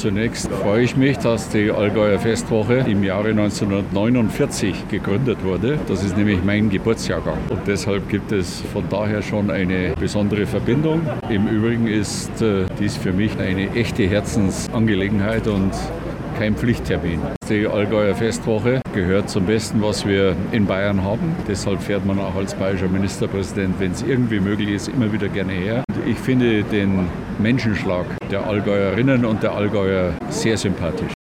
Zunächst freue ich mich, dass die Allgäuer Festwoche im Jahre 1949 gegründet wurde. Das ist nämlich mein Geburtsjahrgang. Und deshalb gibt es von daher schon eine besondere Verbindung. Im Übrigen ist äh, dies für mich eine echte Herzensangelegenheit und kein Pflichttermin. Die Allgäuer Festwoche gehört zum Besten, was wir in Bayern haben. Deshalb fährt man auch als bayerischer Ministerpräsident, wenn es irgendwie möglich ist, immer wieder gerne her. Ich finde den Menschenschlag der Allgäuerinnen und der Allgäuer sehr sympathisch.